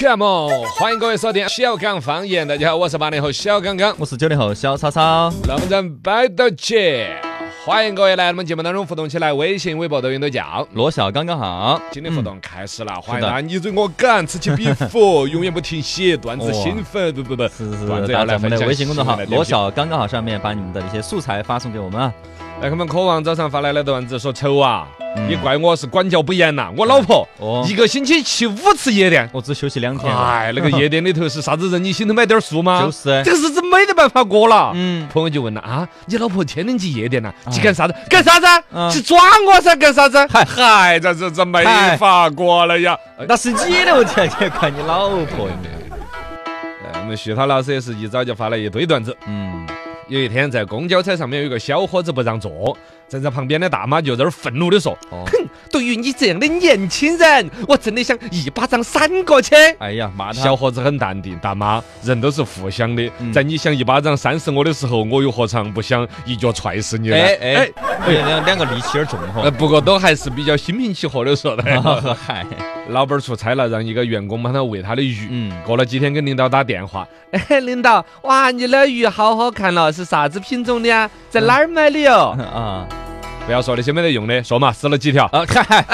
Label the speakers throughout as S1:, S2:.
S1: Welcome on，欢迎各位收听小刚方言。大家好，我是八零后小刚刚。
S2: 我是九零后小超超，
S1: 那么咱摆到起，欢迎各位来我们节目当中互动起来，微信、微博、抖音都叫。
S2: 罗小刚刚好。
S1: 今天互动开始了，欢迎大家你追我赶，此起彼伏，永远不停歇，段子
S2: 哇
S1: 兴奋，不不不，
S2: 是是
S1: 段
S2: 是，打在我们的
S1: 子要来分享
S2: 微信公众号“
S1: 新的
S2: 落小刚刚好”上面，把你们的一些素材发送给我们啊。
S1: 来，我们渴望早上发来的段子说丑啊，
S2: 嗯
S1: 你怪我是管教不严呐，我老婆
S2: 哦
S1: 一个星期去五次夜店。
S2: 我只休息两天，
S1: 哎，那个夜店里头是啥子人？你心头买点数吗？
S2: 就是
S1: 这个日子没得办法过了。
S2: 嗯，
S1: 朋友就问了啊，你老婆天天去夜店呐，去干啥子？干啥子
S2: 嗯？
S1: 去抓我噻？干啥子？嗨嗨，这这这没法过了呀！
S2: 那是你的问题，你怪你老婆。
S1: 哎我们徐涛老师也是一早就发了一堆段子。
S2: 嗯，
S1: 有一天在公交车上面有一个小伙子不让座，站在旁边的大妈就在那儿愤怒的说
S2: 哦：“
S1: 哼，对于你这样的年轻人，我真的想一巴掌扇过去。”
S2: 哎呀，骂他
S1: 小伙子很淡定，大妈，人都是互相的，
S2: 嗯
S1: 在你想一巴掌扇死我的时候，我又何尝不想一脚踹死你呢？
S2: 哎哎哎，两两个力气有点重
S1: 呃，
S2: 哈。
S1: 不过都还是比较心平气和的说的。
S2: 嗨，
S1: 老板儿出差了，让一个员工帮他喂他的鱼。
S2: 嗯，
S1: 过了几天，跟领导打电话，哎，领导，哇，你的鱼好好看了，是啥子品种的呀？在哪儿买的哟？
S2: 啊
S1: 不要说那些没得用的，说嘛，死了几条？
S2: 啊，嗨，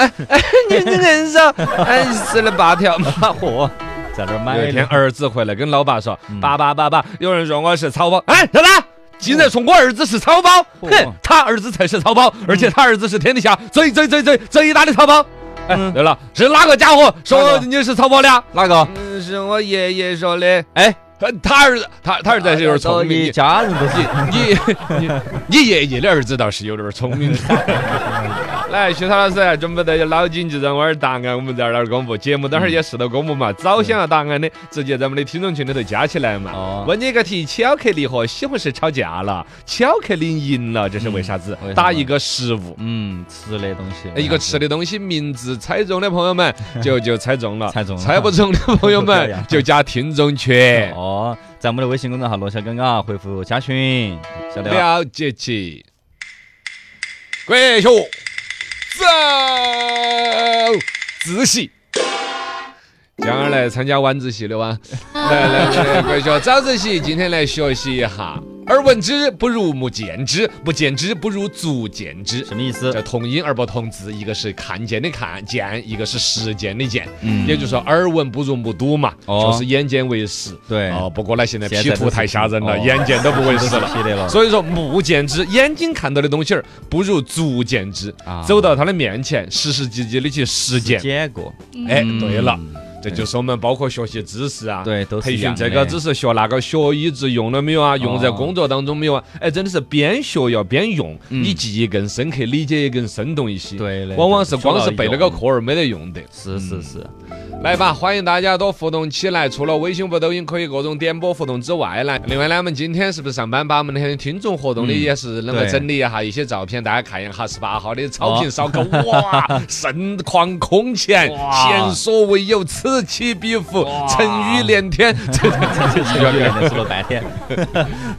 S1: 你这硬说，哎，死了八条。
S2: 嚯，在那儿买
S1: 有一天，儿子回来跟老爸说
S2: 嗯：“
S1: 爸爸，爸爸，有人说我是草包。”哎，什么？竟然说我儿子是草包？
S2: 嚯
S1: 哼，他儿子才是草包，而且他儿子是天底下最最最最最大的草包。哎，
S2: 嗯
S1: 对了，是哪个家伙说你是草包的啊？
S2: 哪个？
S1: 嗯，是我爷爷说的。
S2: 哎，
S1: 呃他儿子，他他儿子还是有点聪明。
S2: 一
S1: 你
S2: 家人都是。
S1: 你你你爷爷的儿子倒是有点聪明。来，徐涛老师，准备的脑筋急转弯答案，我们在那儿公布。节目等会儿也适当公布嘛。早想要答案的，直接在我们的听众群里头加起来嘛。
S2: 哦
S1: 问你一个题：巧克力和西红柿吵架了，巧克力赢了，这是为啥子打一个食物。
S2: 嗯，吃的东西。
S1: 一个吃的东西，名字猜中的朋友们 就就猜中了，
S2: 猜中了
S1: 猜不中的朋友们就加听众群，
S2: 哦，在我们的微信公众号“罗小刚刚”回复加群，晓得吧？
S1: 了解起。国学走自习，今儿来参加晚自习的哇！来来来，快学早自习，今天来学习一下。耳闻之不如目见之，不见之不如足见之。
S2: 什么意思
S1: 这？同音而不同字，一个是看见的看见，一个是实践的见。
S2: 嗯
S1: 也就是说，耳闻不如目睹嘛，
S2: 哦
S1: 就是眼见为实。
S2: 对
S1: 哦，不过呢，现在
S2: 现
S1: P 图太吓人了，
S2: 哦
S1: 眼见都不为实了。
S2: 了。
S1: 所以说，目见之，眼睛看到的东西儿不如足见之。
S2: 啊
S1: 走到他的面前，实实际际的去实践。
S2: 见过，
S1: 哎，
S2: 嗯
S1: 对了，这就是我们包括学习知识啊，
S2: 对都是
S1: 培训这个知识，学那个学一直用了没有啊？用在
S2: 哦
S1: 工作当中没有啊？哎，真的是边学要边用，
S2: 嗯。
S1: 你记忆更深刻，理解也更生动一些。
S2: 对的
S1: 往往是光是背了个课儿没得用的。
S2: 是是是，
S1: 来吧，欢迎大家多互动起来。除了微信、和抖音可以各种点播互动之外呢，另外呢，我们今天是不是上班把我们的听众活动的
S2: 嗯。
S1: 也是那
S2: 个
S1: 整理一下一些照片，大家看一下十八号的草坪
S2: 哦。
S1: 烧烤，哇，盛况空前，前所未有，此起彼伏，成语连天，这这这
S2: 有点说了半天，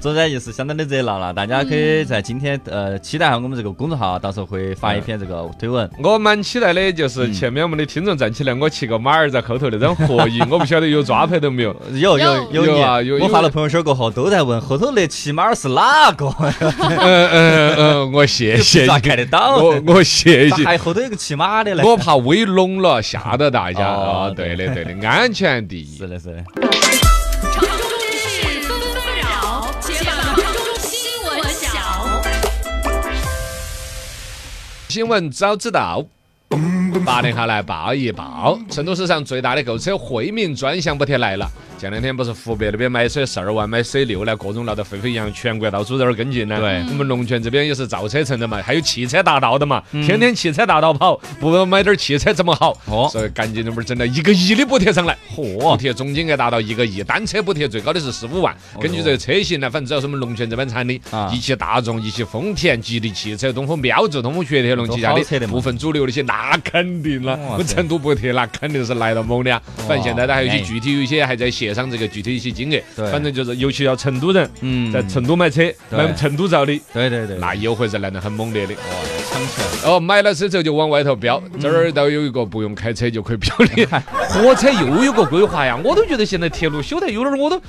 S2: 总之也是相当的热闹了。大家可以在今天呃期待下我们这个公众号，到时候会发一篇这个推文。
S1: 我蛮期待的，就是
S2: 嗯
S1: 前面我们的听众站起来，我骑个马儿在后头那张合影，我不晓得有抓拍到没有。
S2: 有有
S1: 有
S2: 有
S1: 啊有
S2: 我发了朋友圈过后，都在问后头那骑马儿是哪个？
S1: 嗯嗯嗯，我谢谢
S2: 咋，看得到？
S1: 我我谢谢。
S2: 还后头有个骑马的嘞？
S1: 我怕威拢了，吓到大家
S2: 哦
S1: 啊！对的，对的，安全第一
S2: 是。的，是的。
S3: 城中事纷纷扰，且把城中新闻小。
S1: 新闻早知道。八零后来报一报，成都市上最大的购车惠民专项补贴来了。前两天不是湖北那边买车十二万，买 C 六呢，各种闹得沸沸扬扬，全国到处在那儿跟进呢。
S2: 对
S1: 我们龙泉这边也是造车城的嘛，还有汽车大道的嘛，
S2: 嗯
S1: 天天汽车大道跑，不买点汽车怎么好？
S2: 哦
S1: 所以赶紧那边整了一个亿的补贴上来，
S2: 嚯补，
S1: 贴总金额达到一个亿，单车补贴最高的是十五万。
S2: 哦
S1: 根据这个车型呢，反正只要是我们龙泉这边产的
S2: 啊，
S1: 一汽大众、一汽丰田、吉利汽车、东风标致、东风雪铁龙旗下
S2: 的
S1: 部分主流那些，那肯定了。我成都补贴那肯定是来了猛的啊。反正现在呢，还有一些
S2: 哎
S1: 具体有一些还在协商这个具体一些金额。
S2: 对
S1: 反正就是，尤其要成都人
S2: 嗯
S1: 在成都买车，买成都造的，
S2: 对对对，
S1: 那优惠是来得很猛烈的。
S2: 哇，抢起来，
S1: 哦，买了车之后就往外头飙，这儿倒有一个不用开车就可以飙的。火车又有个规划呀，我都觉得现在铁路修得有点儿我都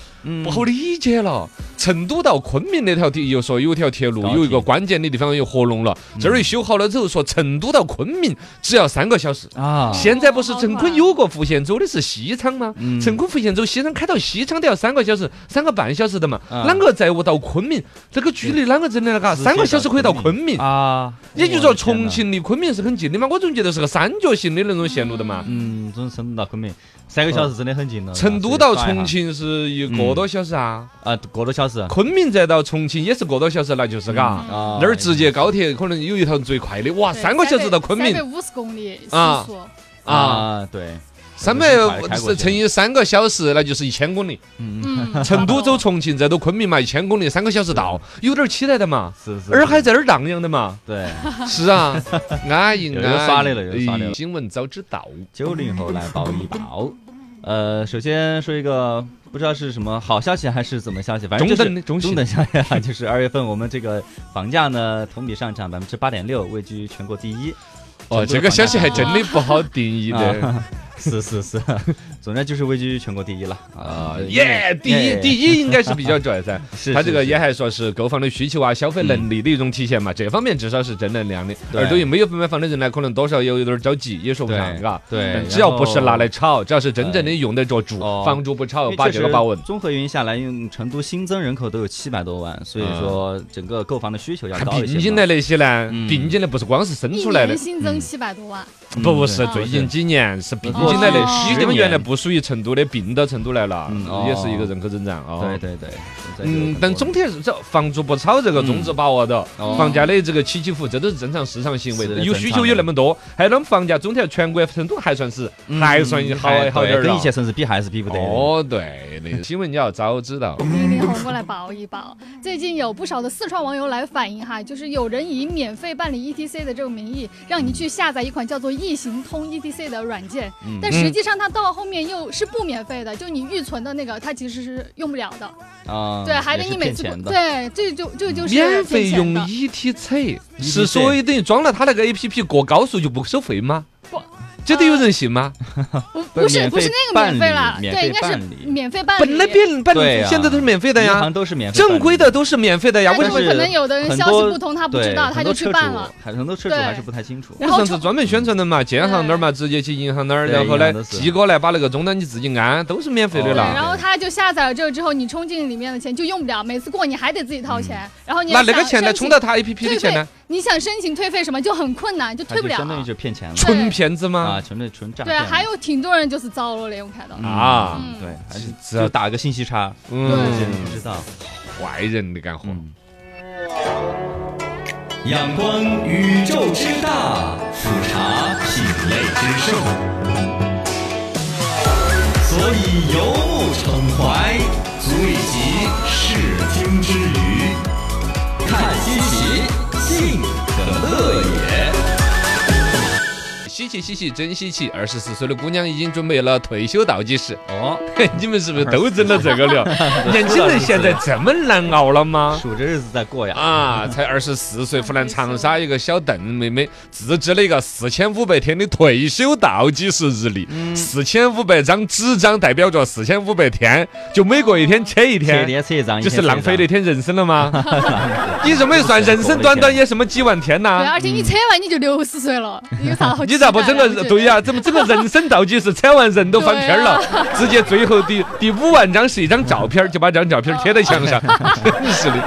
S1: 不好理解了。成都到昆明那条地又说有条铁路有一个关键的地方又合拢了，这儿一修好了之后说成都到昆明只要三个小时。
S2: 啊，
S1: 现在不是成昆有个复线走的是西昌吗？
S2: 嗯
S1: 成昆复线走西昌开到西昌都要三个小时、三个半小时的嘛。
S2: 啊
S1: 啷个再到昆明？这个距离啷个整的了？嘎，
S2: 直接
S1: 三个小时可以到
S2: 到
S1: 昆明。
S2: 啊，
S1: 也就是说，重，庆离昆明是很近的嘛？我总觉得是个三角形的那种线路的嘛。
S2: 嗯，从成都到昆明三个小时真的很近了，
S1: 成都到重庆是一个多小时啊，
S2: 啊，个多小时，
S1: 昆明再到重庆也是个多小时，那就是嘎。
S2: 啊
S1: 那儿直接高铁可能有一趟最快的，哇，三个小时到昆明。
S3: 三百五十公里
S1: 啊。
S3: 时速，
S1: 啊，
S2: 啊，对，
S1: 三百乘以三个小时，那就是一千公里。
S3: 嗯，
S1: 成都走重庆再走昆明嘛，一千公里，三个小时到，有点儿期待的嘛。
S2: 是是，
S1: 洱海在那儿荡漾的嘛。
S2: 对，
S1: 是啊，安逸
S2: 又有
S1: 安逸。
S2: 耍的了又有耍的了
S1: 哎新闻早知道。
S2: 九零后来报一报。呃，首先说一个不知道是什么好消息还是怎么消息，反正就是
S1: 中等的中
S2: 中等消息啊，就是二月份我们这个房价呢同比上涨百分之八点六，位居全国第一。
S1: 哦，这个消息还真的不好定义的。
S2: 啊是是是，总之就是位居全国第一了啊！
S1: 耶，第一第
S2: 一，
S1: 应该是比较拽噻。
S2: 是
S1: 他这个也还说是购房的需求啊、消费能力的一种体现嘛，这方面至少是正能量的。而对于没有买房的人呢，可能多少有有点儿着急，也说不上，
S2: 对
S1: 嘎。
S2: 对
S1: 只要不是拿来炒，只要是真正的用得着住
S2: 哦，
S1: 房住不炒，把这个把稳。
S2: 综合原因下来，因为成都新增人口都有七百多万，所以说整个购房的需求要
S1: 还
S2: 高一些嘛。
S1: 并进来那些呢
S2: 嗯，
S1: 并进来不是光是生出来的，
S3: 新增七百多万，
S2: 嗯
S1: 不不是最近几年是并进来的，
S3: 去
S1: 有地方
S2: 十年。
S1: 原来不属于成都的，并到成都来了
S2: 嗯，
S1: 也是一个人口增长啊。
S2: 对对对，
S1: 嗯，但总体是这房租不炒这个宗旨把握到，
S2: 哦。
S1: 房价的这个起起伏，这都是正常市场行为有需求有那么多，还有我们房价总体全国成都还算是还算好好点儿
S2: 跟一线。城市比还是比不得。
S1: 哦，对的，新闻你要早知道。
S3: 零零后过来报一报。最近有不少的四川网友来反映哈，就是有人以免费办理 ETC 的这个名义，让你去下载一款叫做易行通 ETC 的软件，
S1: 嗯
S3: 但实际上它到后面又是不免费的，就你预存的那个，它其实是用不了的。
S2: 啊，
S3: 对，还得你每次。对，这就这就是
S1: 免费用 ETC 是所以等于装了他那个 APP 过高速就不收费吗？
S3: 不，
S1: 这得有人信吗？
S3: 不
S2: 不是
S3: 不是不是那个免费啦，对，应该是
S2: 免费办理
S3: 免费办理。
S1: 本来别本
S2: 对呀
S1: 现在都是免费的呀
S2: 银行，都是免费，
S1: 正规的都是免费的呀。为什么
S3: 但是可能有的人消息不通，他不知道，他就去办了。
S2: 很多车主
S3: 对
S2: 还是不太清楚。
S1: 我上次专门宣传的嘛，建行那儿嘛，直接去银行那儿，然后呢寄过来把那个终端你自己安，都是免费的
S3: 对，
S1: 啦。
S3: 然后他就下载了这个之后，你充进里面的钱就用不了，每次过你还得自己掏钱，然后你
S1: 那那个钱呢，充到他 APP 的钱呢，，
S3: 你想申请退费什么就很困难，就退不了
S2: 相当于。就骗钱了
S1: 纯骗子吗
S2: 啊，？纯粹纯诈
S3: 对啊，
S2: 骗对。
S3: 还有挺多人就是遭了的，我看到。
S2: 嗯
S1: 啊
S3: 嗯
S2: 对，就打个信息差，
S1: 嗯
S3: 对，
S2: 不知道。
S1: 坏人的干活。
S2: 嗯，
S4: 仰观宇宙之大，俯察品类之盛，所以游目骋怀，稀奇
S1: 稀奇，真稀奇！二十四岁的姑娘已经准备了退休倒计时。
S2: 哦，
S1: 你们是不是都整了这个了？年轻人现在这么难熬了吗？
S2: 数着日子在过呀。
S1: 啊，才二十四岁，湖南长沙一个小邓妹妹自制了一个四千五百天的退休倒计时日历，四千五百张纸张代表着四千五百天，就每过一天扯一
S2: 切
S1: 天，
S2: 点扯一张，
S1: 就是浪费了一
S2: 天。
S1: 人生了吗？你这么一算，人生短短 也什么几万天呐
S3: 对，
S1: 呐？
S3: 而且你扯完你就六十岁了，有啥好？
S1: 你咋不整
S3: 我觉得
S1: 个对呀、怎么整个人生倒计时扯完人都翻篇儿了？直接最后第第五万张是一张照片，就把这张照片贴在墙上，真是的。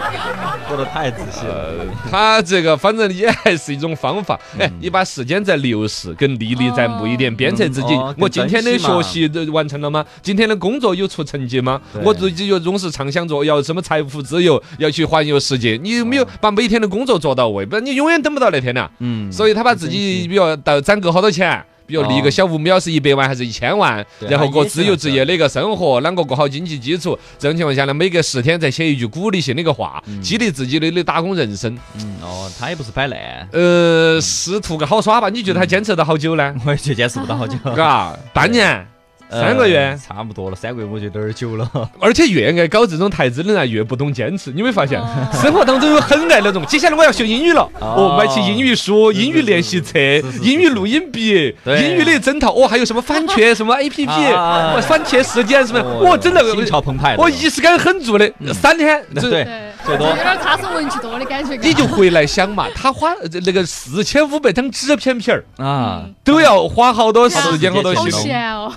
S2: 说的太仔细了。
S1: 呃，他这个反正也还是一种方法。哎，
S2: 嗯
S1: 你把时间在流逝，跟历历在目一点，鞭策自己
S2: 哦。
S1: 我今天的学习都完成了吗？今天的工作有出成绩吗？我自己又总是畅想着要什么财富自由，要去环游世界。你有没有把每天的工作做到位？不然你永远等不到那天的。
S2: 嗯，
S1: 所以他把自己，比如到攒够好多钱。比如立一个小目标是一百万还是一千万，然后过自由职业的一个生活，啷个过好经济基础？这种情况下呢，每隔十天再写一句鼓励性的一个话，激励自己的的打工人生。
S2: 嗯哦，他也不是摆烂，
S1: 呃，是图个好耍吧？你觉得他坚持到好久呢？
S2: 我也觉得坚持不到好久，
S1: 嘎，半年、三个月？
S2: 呃，差不多了，三个月我觉得有点久了。
S1: 而且越爱搞这种台资的人啊，越不懂坚持。你没发现
S3: 哦，
S1: 生活当中有很爱那种，接下来我要学英语了，
S2: 哦。
S1: 哦，买起英语书、英语练习册英语录音笔、英语的整套，哦，还有什么番茄 什么 A P P，
S2: 啊
S1: 哦番茄时间什么，
S2: 哦
S1: 我真的
S2: 心潮澎湃
S1: 我仪式感很足的，三天
S2: 对
S3: 对，
S2: 最多。
S3: 有点踏实文具多的感觉。
S1: 你就回来想嘛，他花呃那个四千五百张纸片片儿，
S2: 啊，
S1: 都要花好多时间，好多
S3: 好
S1: 心好
S3: 闲哦，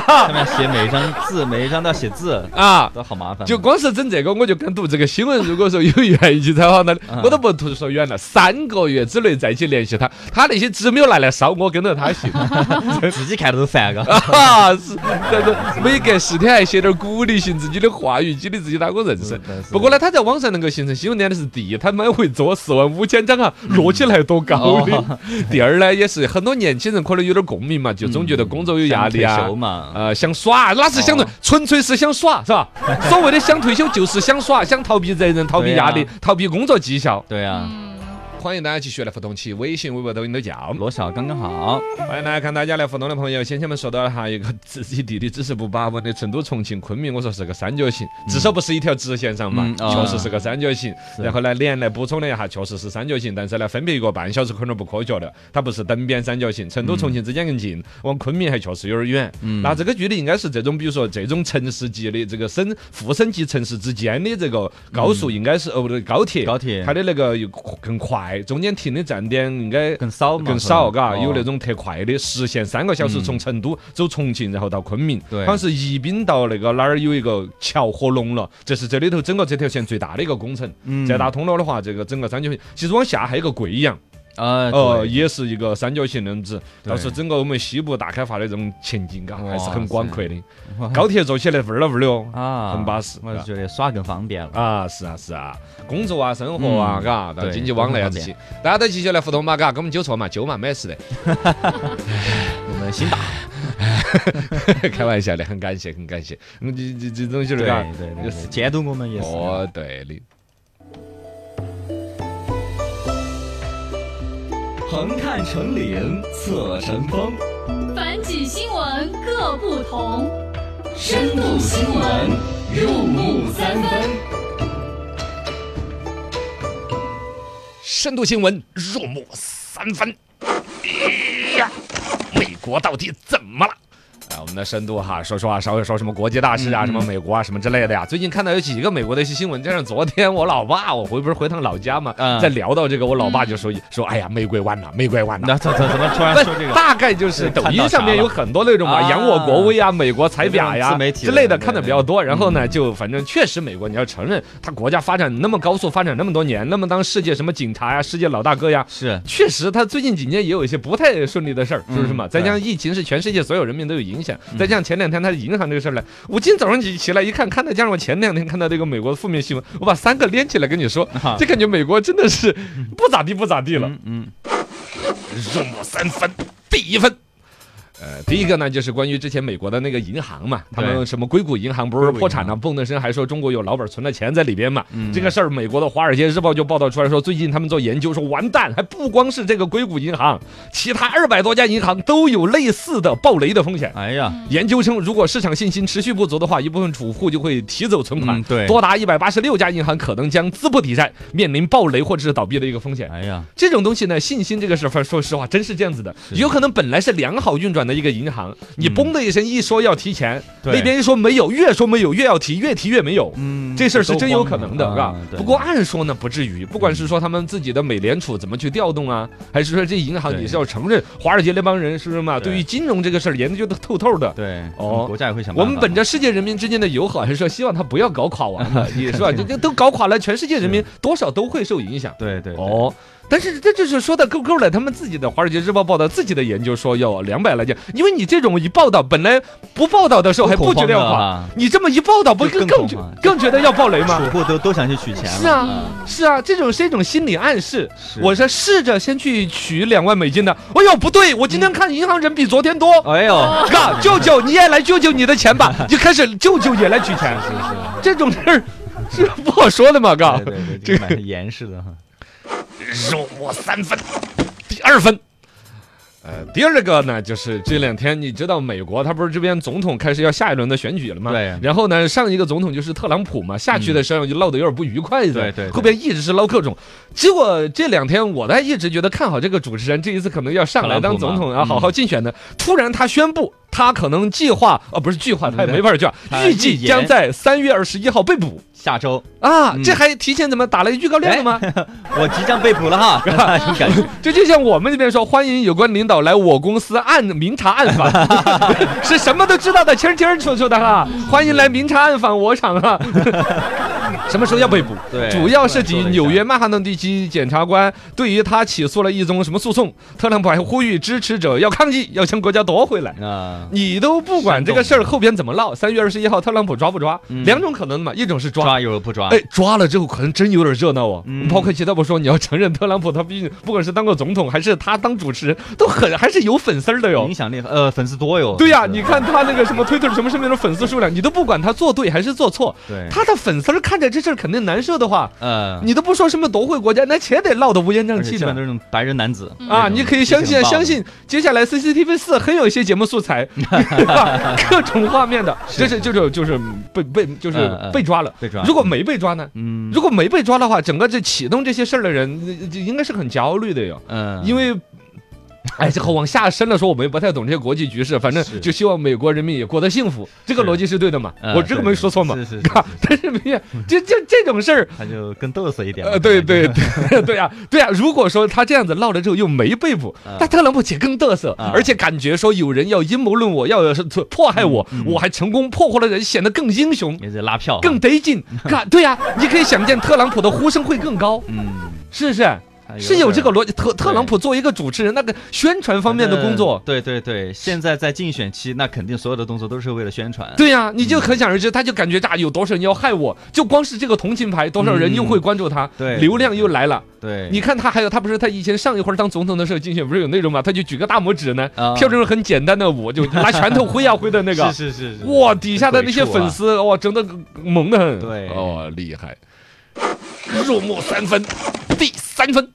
S2: 上面写每一张字，每一张都要写字，
S1: 啊。
S2: 都好麻烦。
S1: 就光是整这个，我就跟读这个新闻。如果说有愿意去采访他的
S2: 嗯，
S1: 我都不图说远了，三个月之内再去联系他，他那些纸没有拿来烧，我跟着他写。
S2: 自己看着都烦，嘎。
S1: 啊，是，但是每隔十天还写点鼓励性自己的话语，激励自己打工人生。不过呢，他在网上能够形成新闻点的是第一，他每回做四万五千张啊，摞起来多高的。
S2: 哦
S1: 第二呢，也是很多年轻人可能有点共鸣嘛，就总觉得工作有压力啊呃，想耍，哪是想纯粹是想耍，是吧？所谓的想退休，就是想耍，想逃避责任、逃避压力
S2: 对、
S1: 逃避工作绩效。
S2: 对啊，
S3: 嗯，
S1: 欢迎大家继续来互动起，微信、微博、抖音都叫。
S2: 落笑刚刚好。
S1: 欢迎来看大家来互动的朋友，先前我们说到了哈，一个自己地理知识不把握的成都、重庆、昆明，我说是个三角形，至少不是一条直线上嘛确实是个三角形。
S2: 是
S1: 然后呢，连来补充了一下，确实是三角形，但是呢，分别一个半小时可能不科学的，它不是等边三角形，成都、重庆之间更近，往昆明还确实有点远。
S2: 嗯
S1: 那这个距离应该是这种，比如说这种城市级的这个省副省级城市之间的这个高速，应该是哦不对，高铁，
S2: 高铁
S1: 它的那个又更快，中间停的站点应该
S2: 更少，
S1: 更少，嘎，有那。
S2: 哦
S1: 种特快的，实现三个小时从成都走重庆，然后到昆明，
S2: 对
S1: 好像是宜宾到那个哪儿有一个桥合龙了，这是这里头整个这条线最大的一个工程。
S2: 嗯
S1: 再打通了的话，这个整个三角形，其实往下还有个贵阳，
S2: 呃，
S1: 呃，也是一个三角形那样子。
S2: 对
S1: 到时候整个我们西部大开发的这种前景，嘎，还是很广阔的。高铁坐起来味儿了味儿的哦，
S2: 啊，
S1: 很巴适
S2: 我就觉得耍更方便了。
S1: 啊，是啊，是啊，工作啊，生活啊，
S2: 嗯
S1: 嘎，到
S2: 对
S1: 经济往来啊这些，大家都继续来互动嘛，嘎，给我们纠错嘛，纠嘛，没事的。
S2: 我们心大，
S1: 开玩笑的，很感谢，很感谢。嗯，这这这东西
S2: 对
S1: 儿嘎，
S2: 对对，监督我们也是。
S1: 哦，对的。
S4: 横看成岭侧成峰，
S3: 反几新闻各不同。
S4: 深度新闻入木三分。
S1: 深度新闻入木三分。哎呀，美国到底怎么了？啊，我们的深度哈，说实话，稍微说什么国际大事啊，什么美国啊，什么之类的呀。最近看到有几个美国的一些新闻，加上昨天我老爸，我回不是回趟老家嘛，
S2: 嗯
S1: 在聊到这个，我老爸就说说，哎呀，美国完了，美国完了。
S2: 那怎怎怎么突然说这个？
S1: 大概就是抖音上面有很多那种嘛，
S2: 啊
S1: 扬我国威啊，美国踩表呀
S2: 自媒体
S1: 之类的
S2: 的
S1: 看的比较多。然后
S2: 嗯
S1: 呢，就反正确实美国你要承认，他国家发展那么高速，发展那么多年，那么当世界什么警察呀、世界老大哥呀。
S2: 是
S1: 确实，他最近几年也有一些不太顺利的事儿，是不是嘛？
S2: 嗯
S1: 再加上疫情是全世界所有人民都有影响，再加上前两天他银行这个事儿呢，我今天早上起起来一看，看到加上我前两天看到这个美国的负面新闻，我把三个连起来跟你说，
S2: 啊
S1: 就感觉美国真的是不咋地不咋地了。
S2: 嗯嗯
S1: 入木三分，第一分。呃，第一个呢，就是关于之前美国的那个银行嘛，他们什么硅谷银行不是破产了，
S2: 行
S1: 蹦的声还说中国有老板存了钱在里边嘛。
S2: 嗯
S1: 这个事儿，美国的《华尔街日报》就报道出来说，最近他们做研究说，完蛋，还不光是这个硅谷银行，其他二百多家银行都有类似的暴雷的风险。
S2: 哎呀，
S1: 研究称，如果市场信心持续不足的话，一部分储户就会提走存款，
S2: 嗯对
S1: 多达一百八十六家银行可能将资不抵债，面临暴雷或者是倒闭的一个风险。
S2: 哎呀，
S1: 这种东西呢，信心这个事儿，说实话，真是这样子的，有可能本来是良好运转的一个银行，你嘣的一声一说要提钱，
S2: 对
S1: 那边一说没有，越说没有越要提，越提越没有。
S2: 嗯
S1: 这事儿是真有可能的，是吧不过按说呢，不至于。不管是说他们自己的美联储怎么去调动啊，还是说这银行也是要承认华尔街那帮人是不是嘛？
S2: 对
S1: 对于金融这个事儿研究的透透的。
S2: 对
S1: 哦
S2: 国家也会想。
S1: 我们本着世界人民之间的友好，还是说希望他不要搞垮完了，也是吧？这这都搞垮了，全世界人民多少都会受影响。
S2: 对对对
S1: 哦，但是这就是说的够够了，他们自己的《华尔街日报》报道自己的研究说要两百来件，因为你这种一报道，本来不报道的时候还不觉得要垮，你这么一报道，不
S2: 就
S1: 更更觉
S2: 更
S1: 更觉得要爆雷吗？
S2: 储户都都想去取钱了。
S1: 是啊
S2: 嗯
S1: 是啊，这种是一种心理暗示。
S2: 是
S1: 我是试着先去取两万美金的，哎呦不对，我今天看银行人比昨天多。
S2: 哎呦，
S1: 哥，舅舅你也来救救你的钱吧，就开始舅舅也来取钱，
S2: 是是
S1: 这种事儿是不好说的嘛，哥
S2: 对。对对，
S1: 这个
S2: 这个蛮严实的哈。
S1: 肉我三分，第二分。呃，第二个呢，就是这两天你知道美国他不是这边总统开始要下一轮的选举了吗？
S2: 对
S1: 然后呢，上一个总统就是特朗普嘛，下去的时候就闹得有点不愉快的，
S2: 对对对
S1: 后边一直是捞各种。结果这两天我呢一直觉得看好这个主持人，这一次可能要上来当总统啊，
S2: 特朗普嘛
S1: 好好竞选的。突然他宣布，他可能计划，哦不是计划，他也没法计划，预计将在三月二十一号被捕
S2: 下周
S1: 啊！
S2: 嗯
S1: 这还提前怎么打了预告量了吗？
S2: 我即将被捕了哈，这种感觉。
S1: 这就像我们这边说，欢迎有关领导来我公司暗明察暗访，是什么都知道的，清清楚楚的哈。欢迎来明察暗访我厂哈。什么时候要被捕？
S2: 对
S1: 主要是指
S2: 突然说了一下
S1: 纽约曼哈顿地区检察官对于他起诉了一宗什么诉讼，特朗普还呼吁支持者要抗议，要将国家夺回来。
S2: 啊，
S1: 你都不管这个事儿后边怎么闹，三月二十一号特朗普抓不抓？
S2: 嗯
S1: 两种可能嘛，一种是抓，
S2: 抓有不抓？
S1: 哎，抓了之后可能真有点热闹哦。
S2: 嗯
S1: 包括其他不说，你要承认特朗普他毕竟不管是当过总统还是他当主持人，都很 还是有粉丝的哟
S2: 影。响力呃粉丝多哟。
S1: 对呀、你看他那个什么推特什么上面的粉丝数量，你都不管他做对还是做错，
S2: 对
S1: 他的粉丝看着这事儿肯定难受的话，
S2: 呃，
S1: 你都不说什么夺回国家，那且得闹得乌烟瘴气的。
S2: 那种白人男子
S1: 啊，你可以相信，相信接下来 CCTV 四很有一些节目素材，对吧？各种画面的，就是就是就是被被就是被抓了。
S2: 被抓。
S1: 如果没被抓呢？
S2: 嗯
S1: 如果没被抓的话，整个这启动这些事儿的人，应该是很焦虑的哟，
S2: 嗯，
S1: 因为。哎，这个往下深了说，我们也不太懂这些国际局势，反正就希望美国人民也过得幸福，这个逻辑是对的嘛？
S2: 嗯
S1: 我这个没说错嘛？
S2: 是是是，
S1: 嘎，但是没有，这这这种事儿，
S2: 他就更嘚瑟一点。
S1: 呃，对对对对啊，对啊。如果说他这样子闹了之后又没被捕
S2: 啊，
S1: 那特朗普且更嘚瑟
S2: 啊，
S1: 而且感觉说有人要阴谋论我，要是迫害我我还成功破获了人，显得更英雄。
S2: 也是拉票哈，
S1: 更得劲，看，对呀、你可以想见特朗普的呼声会更高，
S2: 嗯，
S1: 是不是？
S2: 他
S1: 是有这个逻辑。特特朗普作为一个主持人，那个宣传方面的工作，
S2: 对对对，现在在竞选期，那肯定所有的动作都是为了宣传。
S1: 对呀、你就可想而知，他就感觉啊，有多少人要害我，就光是这个同情牌，多少人又会关注他，流量又来了。
S2: 对，
S1: 你看他还有，他不是他以前上一会儿当总统的时候竞选不是有那种嘛，他就举个大拇指呢，
S2: 啊。
S1: 跳这种很简单的舞，就拿拳头挥啊挥的那个，
S2: 是是是是，
S1: 哇，底下的那些粉丝哇，真的萌的很，
S2: 对。
S1: 哦，厉害，入木三分，第三分。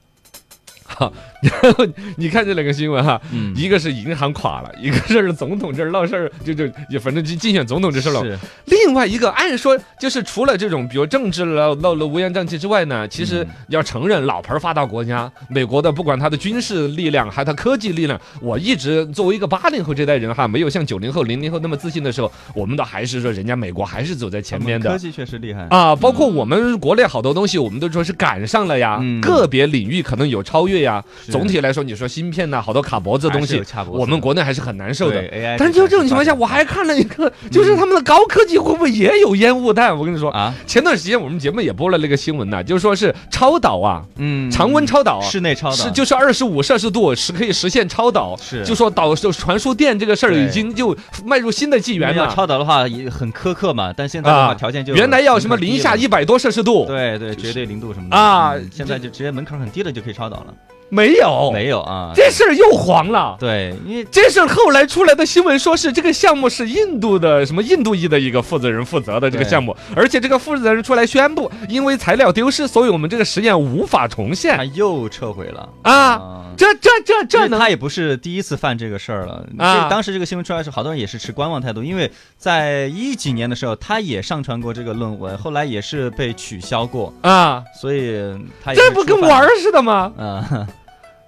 S1: 好，然后你看这两个新闻哈，
S2: 嗯
S1: 一个是银行垮了，一个是总统这儿闹事儿，就就也反正就竞选总统这事儿了。
S2: 是
S1: 另外一个，按说就是除了这种比如政治闹闹了乌烟瘴气之外呢，其实要承认老牌儿发达国家，美国的不管它的军事力量还有它科技力量，我一直作为一个八零后这代人哈，没有像九零后、零零后那么自信的时候，我们都还是说人家美国还是走在前面的。
S2: 科技确实厉害。
S1: 啊，包括我们国内好多东西，我们都说是赶上了呀，
S2: 嗯
S1: 个别领域可能有超越呀。
S2: 是。
S1: 总体来说，你说芯片呐、好多卡脖子的东西我们国内还是很难受的。但是就这种情况下，我还看了一个，就是他们的高科技会不会也有烟雾弹？我跟你说，
S2: 啊，
S1: 前段时间我们节目也播了那个新闻呐，就是说是超导啊，
S2: 嗯，
S1: 常温超导啊。
S2: 室内超导。
S1: 是就是二十五摄氏度是可以实现超导，
S2: 是。
S1: 就说导就传输电这个事儿已经就迈入新的纪元了
S2: 超导的话也很苛刻嘛，但现在的话
S1: 啊
S2: 条件就
S1: 原来要什么零下
S2: 一，
S1: 一百多摄氏度，
S2: 对对，绝对零度什么的。
S1: 啊
S2: 嗯现在就直接门槛很低了就可以超导了，
S1: 没有，
S2: 没有啊，
S1: 这事儿又黄了。
S2: 对，因为
S1: 这事儿后来出来的新闻说是这个项目是印度的什么印度裔的一个负责人负责的这个项目，而且这个负责人出来宣布，因为材料丢失，所以我们这个实验无法重现
S2: 他
S1: 现
S2: 又撤回了
S1: 啊。
S2: 啊。
S1: 这这这这
S2: 他也不是第一次犯这个事儿了。
S1: 啊
S2: 这当时这个新闻出来的时候，好多人也是持观望态度，因为在一几年的时候，他也上传过这个论文，后来也是被取消过，
S1: 啊？
S2: 所以他也
S1: 这不跟玩儿似的吗？
S2: 嗯，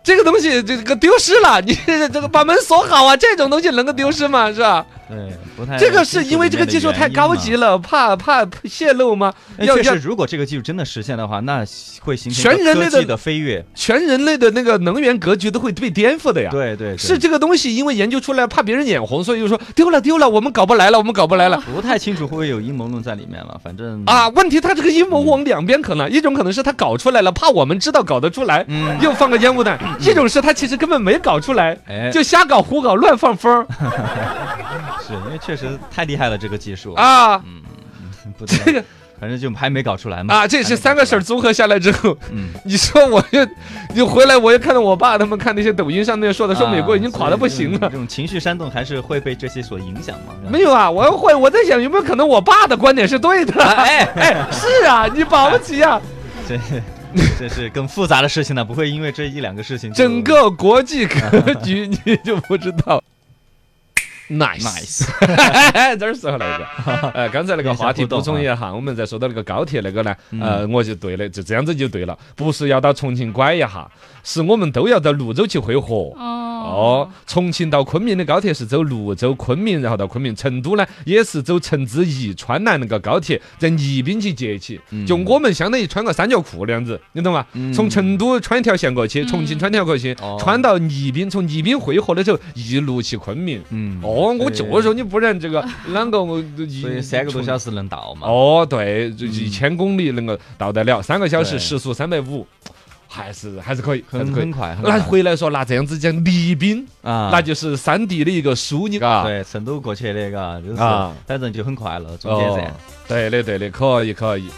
S1: 这个东西这个丢失了，你这个把门锁好啊，这种东西能够丢失吗？是吧？
S2: 对，不太
S1: 这个是因为这个技术太高级
S2: 了。
S1: 怕怕泄露吗？
S2: 哎
S1: 要要
S2: 确实，如果这个技术真的实现的话，那会形成
S1: 全人类的
S2: 飞跃。
S1: 全人类的那个能源格局都会被颠覆的呀。。
S2: 对对，
S1: 是这个东西，因为研究出来怕别人眼红，所以就说丢了丢了，我们搞不来了，我们搞不来了。
S2: 不太清楚会不会有阴谋论在里面了。反正
S1: 啊，问题他这个阴谋往两边可能，一种可能是他搞出来了，怕我们知道搞得出来，
S2: 嗯
S1: 又放个烟雾弹；一种是他其实根本没搞出来，
S2: 哎，
S1: 就瞎搞胡搞乱放风儿
S2: 是因为确实太厉害了，这个技术，
S1: 啊
S2: 不知道
S1: 这个
S2: 反正就还没搞出来嘛。
S1: 啊！这是三个事儿综合下来之后，
S2: 嗯，
S1: 你说我又又回来，我又看到我爸他们看那些抖音上面说的，说美国已经垮的不行了。
S2: 这种情绪煽动还是会被这些所影响嘛？
S1: 没有啊，我要会，我在想有没有可能我爸的观点是对的？
S2: 哎
S1: 哎，是啊，你保不齐啊，
S2: 这这是更复杂的事情呢，不会因为这一两个事情
S1: 整个国际格局 你就不知道。
S2: Nice，nice
S1: 这儿适合那个。呃，刚才那个话题补充一下，我们在说到那个高铁那个呢，呃，我就对了，就这样子就对了，不是要到重庆拐一下，是我们都要到泸州去汇合。
S3: 哦
S1: 哦，重庆到昆明的高铁是走泸州、昆明，然后到昆明。成都呢也是走成都宜川南那个高铁，在宜宾去接起。就我们相当于穿个三角裤那样子，你懂吗？从成都穿一条线过去，重庆穿条过去
S2: 哦，
S1: 穿到宜宾，从宜宾汇合的时候一路去昆明。
S2: 嗯，
S1: 哦，我就
S2: 对
S1: 说你不然这个啷个我
S2: 所以三个多小时能到嘛？
S1: 哦，对，就一千公里能够到得了，三个小时时速三百五，还是还是可以，
S2: 很很。快，很
S1: 那回来说，那这样子讲，宜宾
S2: 啊，
S1: 那就是三地的一个枢纽，嘎。
S2: 对成都过去的，嘎，就是
S1: 啊
S2: 反正就很快了，中间
S1: 哦
S2: 站。，
S1: 对的对的，可以可以。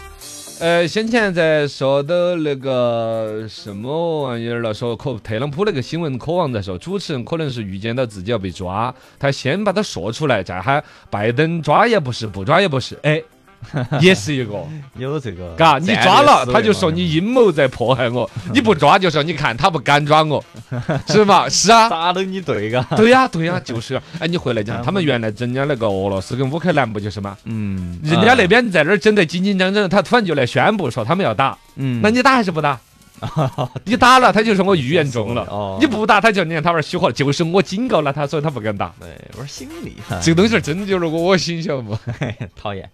S1: 呃，先前在说的那个什么玩意儿了，说可特朗普那个新闻，科王在说主持人可能是预见到自己要被抓，他先把他说出来，再喊拜登抓也不是，不抓也不是，哎，也是一个。
S2: 有这个，
S1: 嘎，你抓了，他就说
S2: 你。
S1: 阴谋在迫害我；你不抓就说你看他不敢抓我，是吧？是啊，
S2: 咋都你对嘎？
S1: 对呀、对呀、就是啊。哎，你回来讲，他们原来人家那个俄罗斯跟乌克兰不就是吗？
S2: 嗯，
S1: 人家那边在那儿整得紧紧张张，他突然就来宣布说他们要打，
S2: 嗯，
S1: 那你打还是不打？你打了，他就说我预言中了；
S2: 哦
S1: 你不打，他就你看他玩虚火了，就是我警告了他，所以他不敢打。
S2: 对，玩心理，哈
S1: 这个东西儿真的就是恶心，晓得不？
S2: 讨厌。